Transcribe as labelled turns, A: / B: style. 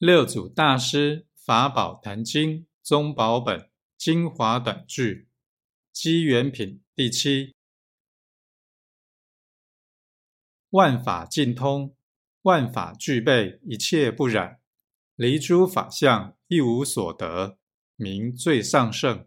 A: 六祖大师法宝坛经宗宝本精华短句机缘品第七：万法尽通，万法具备，一切不染，离诸法相，一无所得，名最上圣。